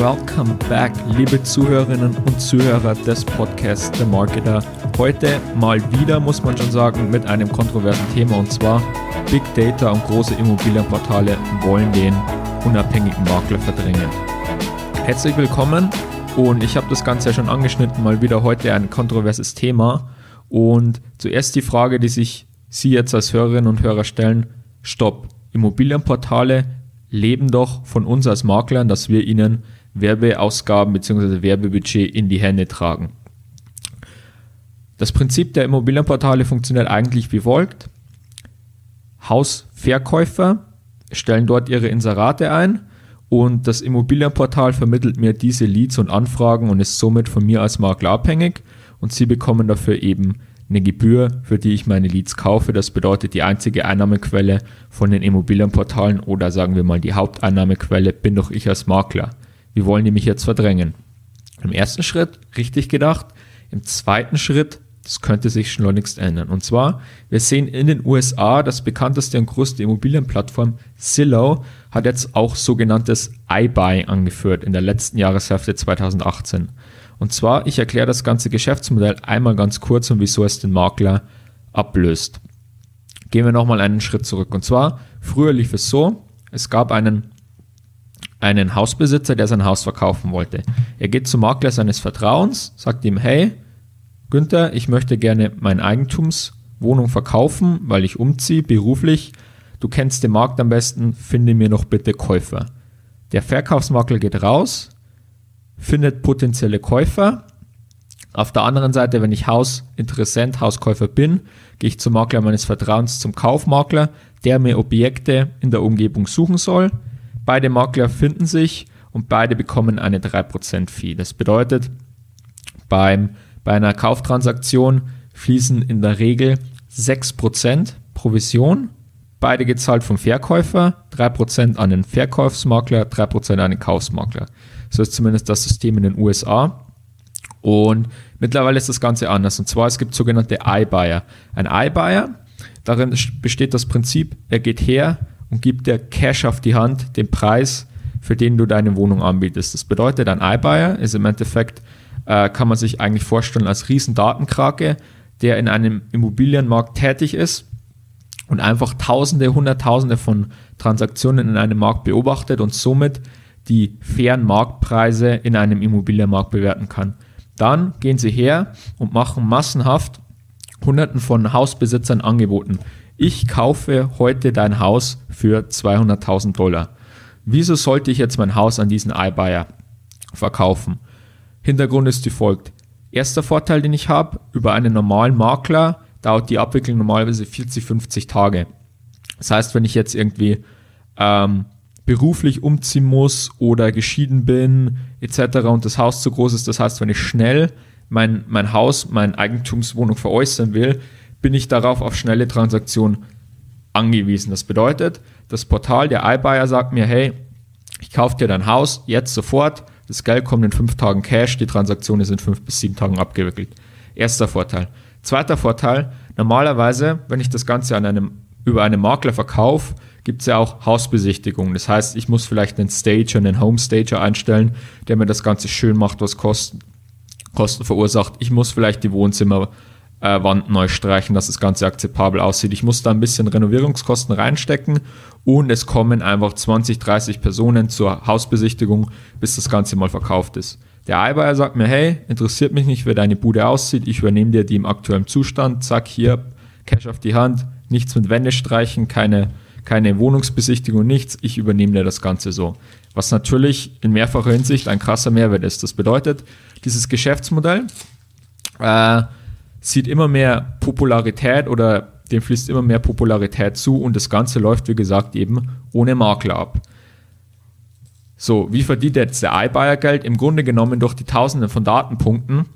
Welcome back, liebe Zuhörerinnen und Zuhörer des Podcasts The Marketer. Heute mal wieder, muss man schon sagen, mit einem kontroversen Thema und zwar Big Data und große Immobilienportale wollen den unabhängigen Makler verdrängen. Herzlich willkommen und ich habe das Ganze ja schon angeschnitten, mal wieder heute ein kontroverses Thema. Und zuerst die Frage, die sich Sie jetzt als Hörerinnen und Hörer stellen, stopp, Immobilienportale leben doch von uns als Maklern, dass wir ihnen Werbeausgaben bzw. Werbebudget in die Hände tragen. Das Prinzip der Immobilienportale funktioniert eigentlich wie folgt. Hausverkäufer stellen dort ihre Inserate ein und das Immobilienportal vermittelt mir diese Leads und Anfragen und ist somit von mir als Makler abhängig und sie bekommen dafür eben eine Gebühr, für die ich meine Leads kaufe. Das bedeutet, die einzige Einnahmequelle von den Immobilienportalen oder sagen wir mal die Haupteinnahmequelle bin doch ich als Makler. Wie wollen die mich jetzt verdrängen? Im ersten Schritt richtig gedacht. Im zweiten Schritt, das könnte sich schleunigst ändern. Und zwar, wir sehen in den USA, das bekannteste und größte Immobilienplattform Zillow hat jetzt auch sogenanntes iBuy angeführt in der letzten Jahreshälfte 2018. Und zwar, ich erkläre das ganze Geschäftsmodell einmal ganz kurz und wieso es den Makler ablöst. Gehen wir nochmal einen Schritt zurück. Und zwar, früher lief es so, es gab einen, einen Hausbesitzer, der sein Haus verkaufen wollte. Er geht zum Makler seines Vertrauens, sagt ihm, hey, Günther, ich möchte gerne meine Eigentumswohnung verkaufen, weil ich umziehe, beruflich. Du kennst den Markt am besten, finde mir noch bitte Käufer. Der Verkaufsmakler geht raus, findet potenzielle Käufer. Auf der anderen Seite, wenn ich Hausinteressent, Hauskäufer bin, gehe ich zum Makler meines Vertrauens, zum Kaufmakler, der mir Objekte in der Umgebung suchen soll. Beide Makler finden sich und beide bekommen eine 3% Fee. Das bedeutet, beim, bei einer Kauftransaktion fließen in der Regel 6% Provision, beide gezahlt vom Verkäufer, 3% an den Verkaufsmakler, 3% an den Kaufsmakler. So ist zumindest das System in den USA. Und mittlerweile ist das Ganze anders. Und zwar, es gibt sogenannte iBuyer. Ein iBuyer, darin besteht das Prinzip, er geht her und gibt dir Cash auf die Hand, den Preis, für den du deine Wohnung anbietest. Das bedeutet, ein iBuyer ist im Endeffekt, äh, kann man sich eigentlich vorstellen als riesen Datenkrake, der in einem Immobilienmarkt tätig ist und einfach Tausende, Hunderttausende von Transaktionen in einem Markt beobachtet und somit die fairen Marktpreise in einem Immobilienmarkt bewerten kann. Dann gehen sie her und machen massenhaft Hunderten von Hausbesitzern angeboten. Ich kaufe heute dein Haus für 200.000 Dollar. Wieso sollte ich jetzt mein Haus an diesen iBuyer verkaufen? Hintergrund ist wie folgt. Erster Vorteil, den ich habe, über einen normalen Makler dauert die Abwicklung normalerweise 40, 50 Tage. Das heißt, wenn ich jetzt irgendwie ähm, beruflich umziehen muss oder geschieden bin etc. und das Haus zu groß ist. Das heißt, wenn ich schnell mein, mein Haus, meine Eigentumswohnung veräußern will, bin ich darauf auf schnelle Transaktionen angewiesen. Das bedeutet, das Portal der iBuyer sagt mir, hey, ich kaufe dir dein Haus jetzt sofort, das Geld kommt in fünf Tagen Cash, die Transaktionen sind fünf bis sieben Tagen abgewickelt. Erster Vorteil. Zweiter Vorteil, normalerweise, wenn ich das Ganze an einem, über einen Makler verkaufe, gibt es ja auch Hausbesichtigungen. Das heißt, ich muss vielleicht einen Stager, einen Homestager einstellen, der mir das Ganze schön macht, was Kosten, Kosten verursacht. Ich muss vielleicht die Wohnzimmerwand äh, neu streichen, dass das Ganze akzeptabel aussieht. Ich muss da ein bisschen Renovierungskosten reinstecken und es kommen einfach 20, 30 Personen zur Hausbesichtigung, bis das Ganze mal verkauft ist. Der iBuyer sagt mir, hey, interessiert mich nicht, wie deine Bude aussieht, ich übernehme dir die im aktuellen Zustand, zack, hier, Cash auf die Hand, nichts mit Wände streichen, keine keine Wohnungsbesichtigung, nichts, ich übernehme dir das Ganze so. Was natürlich in mehrfacher Hinsicht ein krasser Mehrwert ist. Das bedeutet, dieses Geschäftsmodell äh, sieht immer mehr Popularität oder dem fließt immer mehr Popularität zu und das Ganze läuft, wie gesagt, eben ohne Makler ab. So, wie verdient jetzt der iBuyer Geld? Im Grunde genommen durch die Tausenden von Datenpunkten,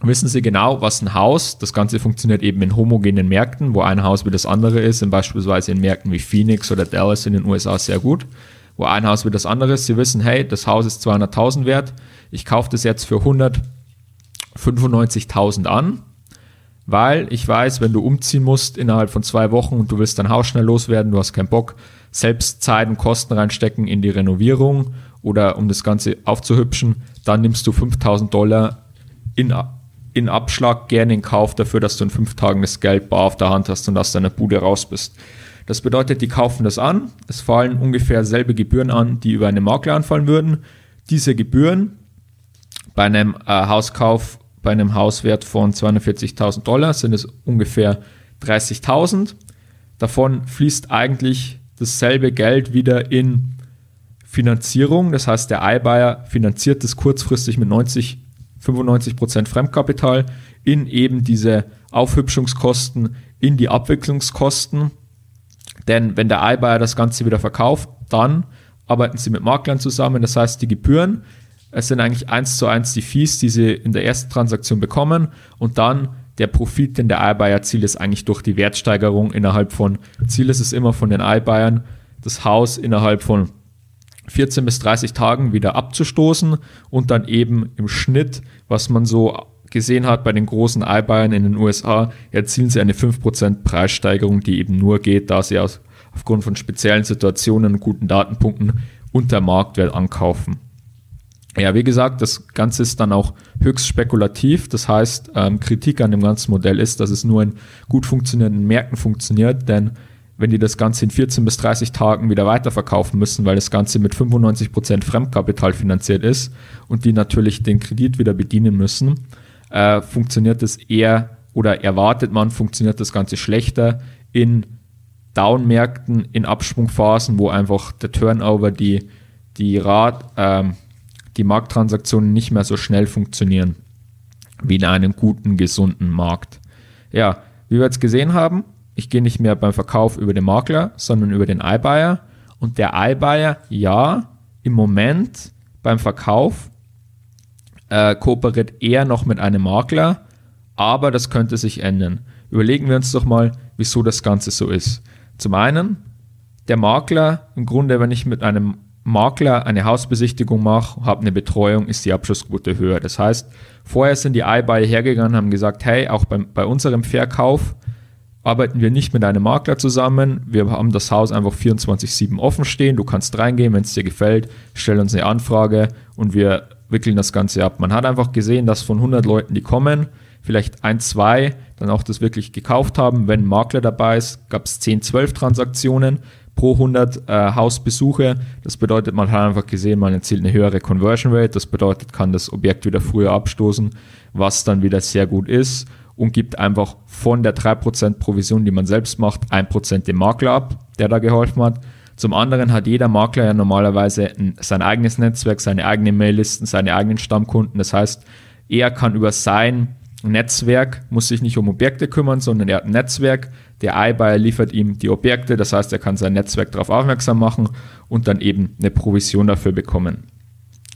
wissen Sie genau, was ein Haus, das Ganze funktioniert eben in homogenen Märkten, wo ein Haus wie das andere ist, in beispielsweise in Märkten wie Phoenix oder Dallas in den USA sehr gut, wo ein Haus wie das andere ist. Sie wissen, hey, das Haus ist 200.000 wert, ich kaufe das jetzt für 195.000 an, weil ich weiß, wenn du umziehen musst innerhalb von zwei Wochen und du willst dein Haus schnell loswerden, du hast keinen Bock, selbst Zeit und Kosten reinstecken in die Renovierung oder um das Ganze aufzuhübschen, dann nimmst du 5000 Dollar in, in Abschlag gerne in Kauf dafür, dass du in fünf Tagen das Geld bar auf der Hand hast und aus deiner Bude raus bist. Das bedeutet, die kaufen das an, es fallen ungefähr selbe Gebühren an, die über eine Makler anfallen würden. Diese Gebühren bei einem äh, Hauskauf, bei einem Hauswert von 240.000 Dollar sind es ungefähr 30.000. Davon fließt eigentlich dasselbe Geld wieder in Finanzierung. Das heißt, der iBuyer finanziert das kurzfristig mit 90, 95 Prozent Fremdkapital in eben diese Aufhübschungskosten, in die Abwicklungskosten. Denn wenn der iBuyer das Ganze wieder verkauft, dann arbeiten sie mit Maklern zusammen. Das heißt, die Gebühren, es sind eigentlich eins zu eins die Fees, die sie in der ersten Transaktion bekommen und dann der Profit, den der iBuyer erzielt, ist eigentlich durch die Wertsteigerung innerhalb von, Ziel ist es immer von den iBuyern, das Haus innerhalb von 14 bis 30 Tagen wieder abzustoßen und dann eben im Schnitt, was man so gesehen hat bei den großen iBuyern in den USA, erzielen sie eine 5% Preissteigerung, die eben nur geht, da sie aus, aufgrund von speziellen Situationen und guten Datenpunkten unter Marktwert ankaufen. Ja, wie gesagt, das Ganze ist dann auch höchst spekulativ. Das heißt, ähm, Kritik an dem ganzen Modell ist, dass es nur in gut funktionierenden Märkten funktioniert, denn wenn die das Ganze in 14 bis 30 Tagen wieder weiterverkaufen müssen, weil das Ganze mit 95% Fremdkapital finanziert ist und die natürlich den Kredit wieder bedienen müssen, äh, funktioniert das eher oder erwartet man, funktioniert das Ganze schlechter in Downmärkten, in Absprungphasen, wo einfach der Turnover, die, die Rat, ähm, die Markttransaktionen nicht mehr so schnell funktionieren wie in einem guten, gesunden Markt. Ja, wie wir jetzt gesehen haben, ich gehe nicht mehr beim Verkauf über den Makler, sondern über den iBuyer. Und der iBuyer, ja, im Moment beim Verkauf äh, kooperiert eher noch mit einem Makler, aber das könnte sich ändern. Überlegen wir uns doch mal, wieso das Ganze so ist. Zum einen, der Makler, im Grunde, wenn ich mit einem Makler eine Hausbesichtigung mache, habe eine Betreuung, ist die Abschlussquote höher. Das heißt, vorher sind die iBuyer hergegangen haben gesagt, hey, auch bei, bei unserem Verkauf arbeiten wir nicht mit einem Makler zusammen. Wir haben das Haus einfach 24-7 offen stehen. Du kannst reingehen, wenn es dir gefällt, stell uns eine Anfrage und wir wickeln das Ganze ab. Man hat einfach gesehen, dass von 100 Leuten, die kommen, vielleicht ein, zwei dann auch das wirklich gekauft haben. Wenn ein Makler dabei ist, gab es 10, 12 Transaktionen pro 100 äh, Hausbesuche. Das bedeutet, man hat einfach gesehen, man erzielt eine höhere Conversion Rate. Das bedeutet, kann das Objekt wieder früher abstoßen, was dann wieder sehr gut ist und gibt einfach von der 3% Provision, die man selbst macht, 1% dem Makler ab, der da geholfen hat. Zum anderen hat jeder Makler ja normalerweise ein, sein eigenes Netzwerk, seine eigenen Maillisten, seine eigenen Stammkunden. Das heißt, er kann über sein Netzwerk, muss sich nicht um Objekte kümmern, sondern er hat ein Netzwerk. Der iBuyer liefert ihm die Objekte, das heißt, er kann sein Netzwerk darauf aufmerksam machen und dann eben eine Provision dafür bekommen.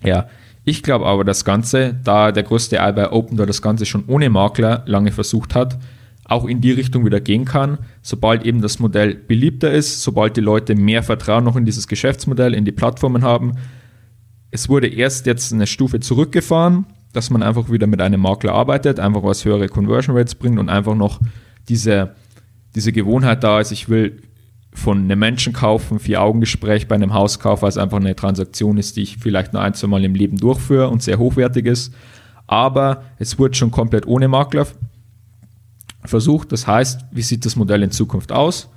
Ja, ich glaube aber, das Ganze, da der größte iBuyer Open da das Ganze schon ohne Makler lange versucht hat, auch in die Richtung wieder gehen kann, sobald eben das Modell beliebter ist, sobald die Leute mehr Vertrauen noch in dieses Geschäftsmodell, in die Plattformen haben. Es wurde erst jetzt eine Stufe zurückgefahren, dass man einfach wieder mit einem Makler arbeitet, einfach was höhere Conversion Rates bringt und einfach noch diese, diese Gewohnheit da ist, ich will von einem Menschen kaufen, Vier-Augen-Gespräch bei einem Hauskauf, weil es einfach eine Transaktion ist, die ich vielleicht nur ein, zwei Mal im Leben durchführe und sehr hochwertig ist. Aber es wurde schon komplett ohne Makler versucht. Das heißt, wie sieht das Modell in Zukunft aus?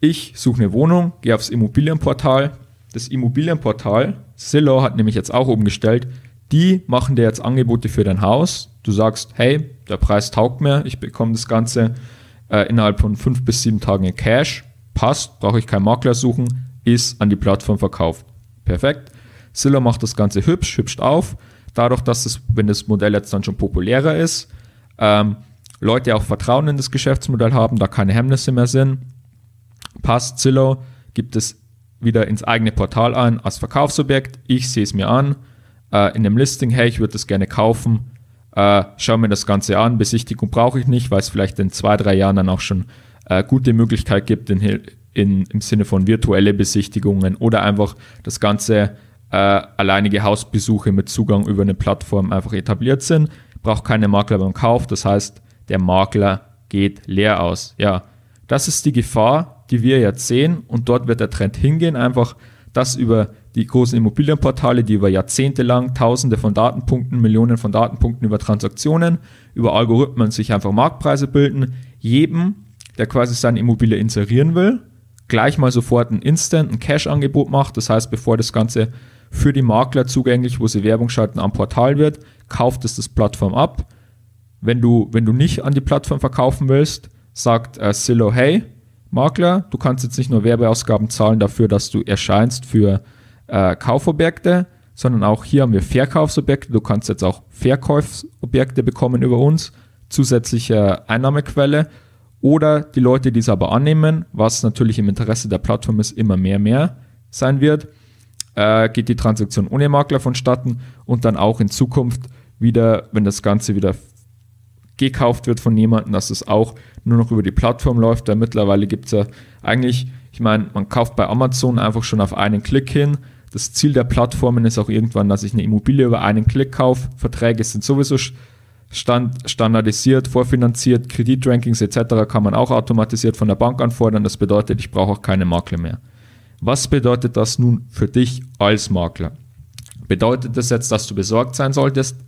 Ich suche eine Wohnung, gehe aufs Immobilienportal. Das Immobilienportal, Zillow hat nämlich jetzt auch umgestellt, die machen dir jetzt Angebote für dein Haus. Du sagst, hey, der Preis taugt mir, ich bekomme das Ganze äh, innerhalb von fünf bis sieben Tagen in Cash passt, brauche ich keinen Makler suchen, ist an die Plattform verkauft. Perfekt. Zillow macht das Ganze hübsch, hübscht auf. Dadurch, dass es, wenn das Modell jetzt dann schon populärer ist, ähm, Leute auch Vertrauen in das Geschäftsmodell haben, da keine Hemmnisse mehr sind, passt Zillow, gibt es wieder ins eigene Portal ein als Verkaufsobjekt. Ich sehe es mir an, äh, in dem Listing, hey, ich würde das gerne kaufen, äh, schau mir das Ganze an. Besichtigung brauche ich nicht, weil es vielleicht in zwei, drei Jahren dann auch schon äh, gute Möglichkeit gibt in, in, im Sinne von virtuelle Besichtigungen oder einfach das ganze äh, alleinige Hausbesuche mit Zugang über eine Plattform einfach etabliert sind. Braucht keine Makler beim Kauf. Das heißt, der Makler geht leer aus. Ja, das ist die Gefahr, die wir jetzt sehen und dort wird der Trend hingehen, einfach, dass über die großen Immobilienportale, die über Jahrzehnte lang Tausende von Datenpunkten, Millionen von Datenpunkten über Transaktionen, über Algorithmen sich einfach Marktpreise bilden, jedem, der quasi seine Immobilie inserieren will, gleich mal sofort ein Instant, ein Cash-Angebot macht. Das heißt, bevor das Ganze für die Makler zugänglich, wo sie Werbung schalten, am Portal wird, kauft es das Plattform ab. Wenn du, wenn du nicht an die Plattform verkaufen willst, sagt äh, Zillow, hey, Makler, du kannst jetzt nicht nur Werbeausgaben zahlen dafür, dass du erscheinst für äh, Kaufobjekte, sondern auch hier haben wir Verkaufsobjekte. Du kannst jetzt auch Verkaufsobjekte bekommen über uns, zusätzliche Einnahmequelle. Oder die Leute, die es aber annehmen, was natürlich im Interesse der Plattform ist, immer mehr, mehr sein wird, äh, geht die Transaktion ohne Makler vonstatten und dann auch in Zukunft wieder, wenn das Ganze wieder gekauft wird von jemandem, dass es auch nur noch über die Plattform läuft, weil mittlerweile gibt es ja eigentlich, ich meine, man kauft bei Amazon einfach schon auf einen Klick hin. Das Ziel der Plattformen ist auch irgendwann, dass ich eine Immobilie über einen Klick kaufe. Verträge sind sowieso stand, standardisiert, vorfinanziert, Kreditrankings etc. kann man auch automatisiert von der Bank anfordern. Das bedeutet, ich brauche auch keine Makler mehr. Was bedeutet das nun für dich als Makler? Bedeutet das jetzt, dass du besorgt sein solltest?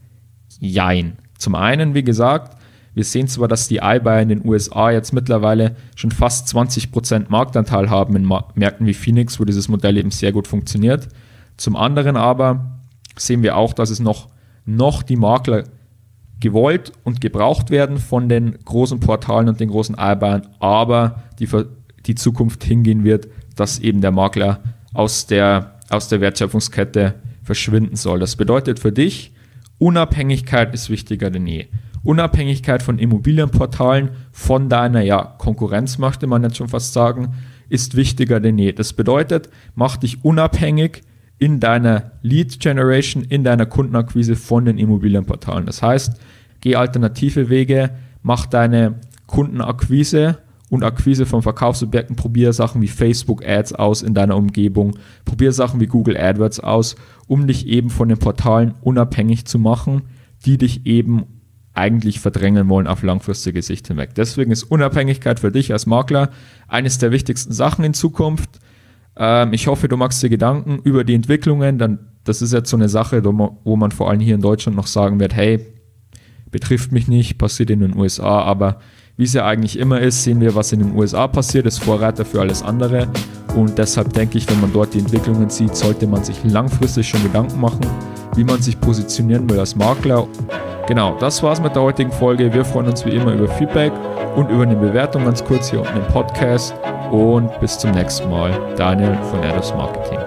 Jein. Zum einen, wie gesagt, wir sehen zwar, dass die iBuyer in den USA jetzt mittlerweile schon fast 20% Marktanteil haben in Märkten wie Phoenix, wo dieses Modell eben sehr gut funktioniert. Zum anderen aber sehen wir auch, dass es noch, noch die Makler gewollt und gebraucht werden von den großen Portalen und den großen iBuyern, aber die, die Zukunft hingehen wird, dass eben der Makler aus der, aus der Wertschöpfungskette verschwinden soll. Das bedeutet für dich, Unabhängigkeit ist wichtiger denn je. Unabhängigkeit von Immobilienportalen, von deiner ja, Konkurrenz, möchte man jetzt schon fast sagen, ist wichtiger denn je. Das bedeutet, mach dich unabhängig in deiner Lead Generation, in deiner Kundenakquise von den Immobilienportalen. Das heißt, geh alternative Wege, mach deine Kundenakquise und Akquise von Verkaufsobjekten, probier Sachen wie Facebook Ads aus in deiner Umgebung, probier Sachen wie Google AdWords aus, um dich eben von den Portalen unabhängig zu machen, die dich eben eigentlich verdrängen wollen auf langfristige Sicht hinweg. Deswegen ist Unabhängigkeit für dich als Makler eines der wichtigsten Sachen in Zukunft. Ähm, ich hoffe, du machst dir Gedanken über die Entwicklungen. Dann, das ist jetzt so eine Sache, wo man vor allem hier in Deutschland noch sagen wird, hey, betrifft mich nicht, passiert in den USA, aber wie es ja eigentlich immer ist, sehen wir, was in den USA passiert, ist Vorreiter für alles andere. Und deshalb denke ich, wenn man dort die Entwicklungen sieht, sollte man sich langfristig schon Gedanken machen, wie man sich positionieren will als Makler. Genau, das war's mit der heutigen Folge. Wir freuen uns wie immer über Feedback und über eine Bewertung ganz kurz hier unten im Podcast. Und bis zum nächsten Mal. Daniel von Ados Marketing.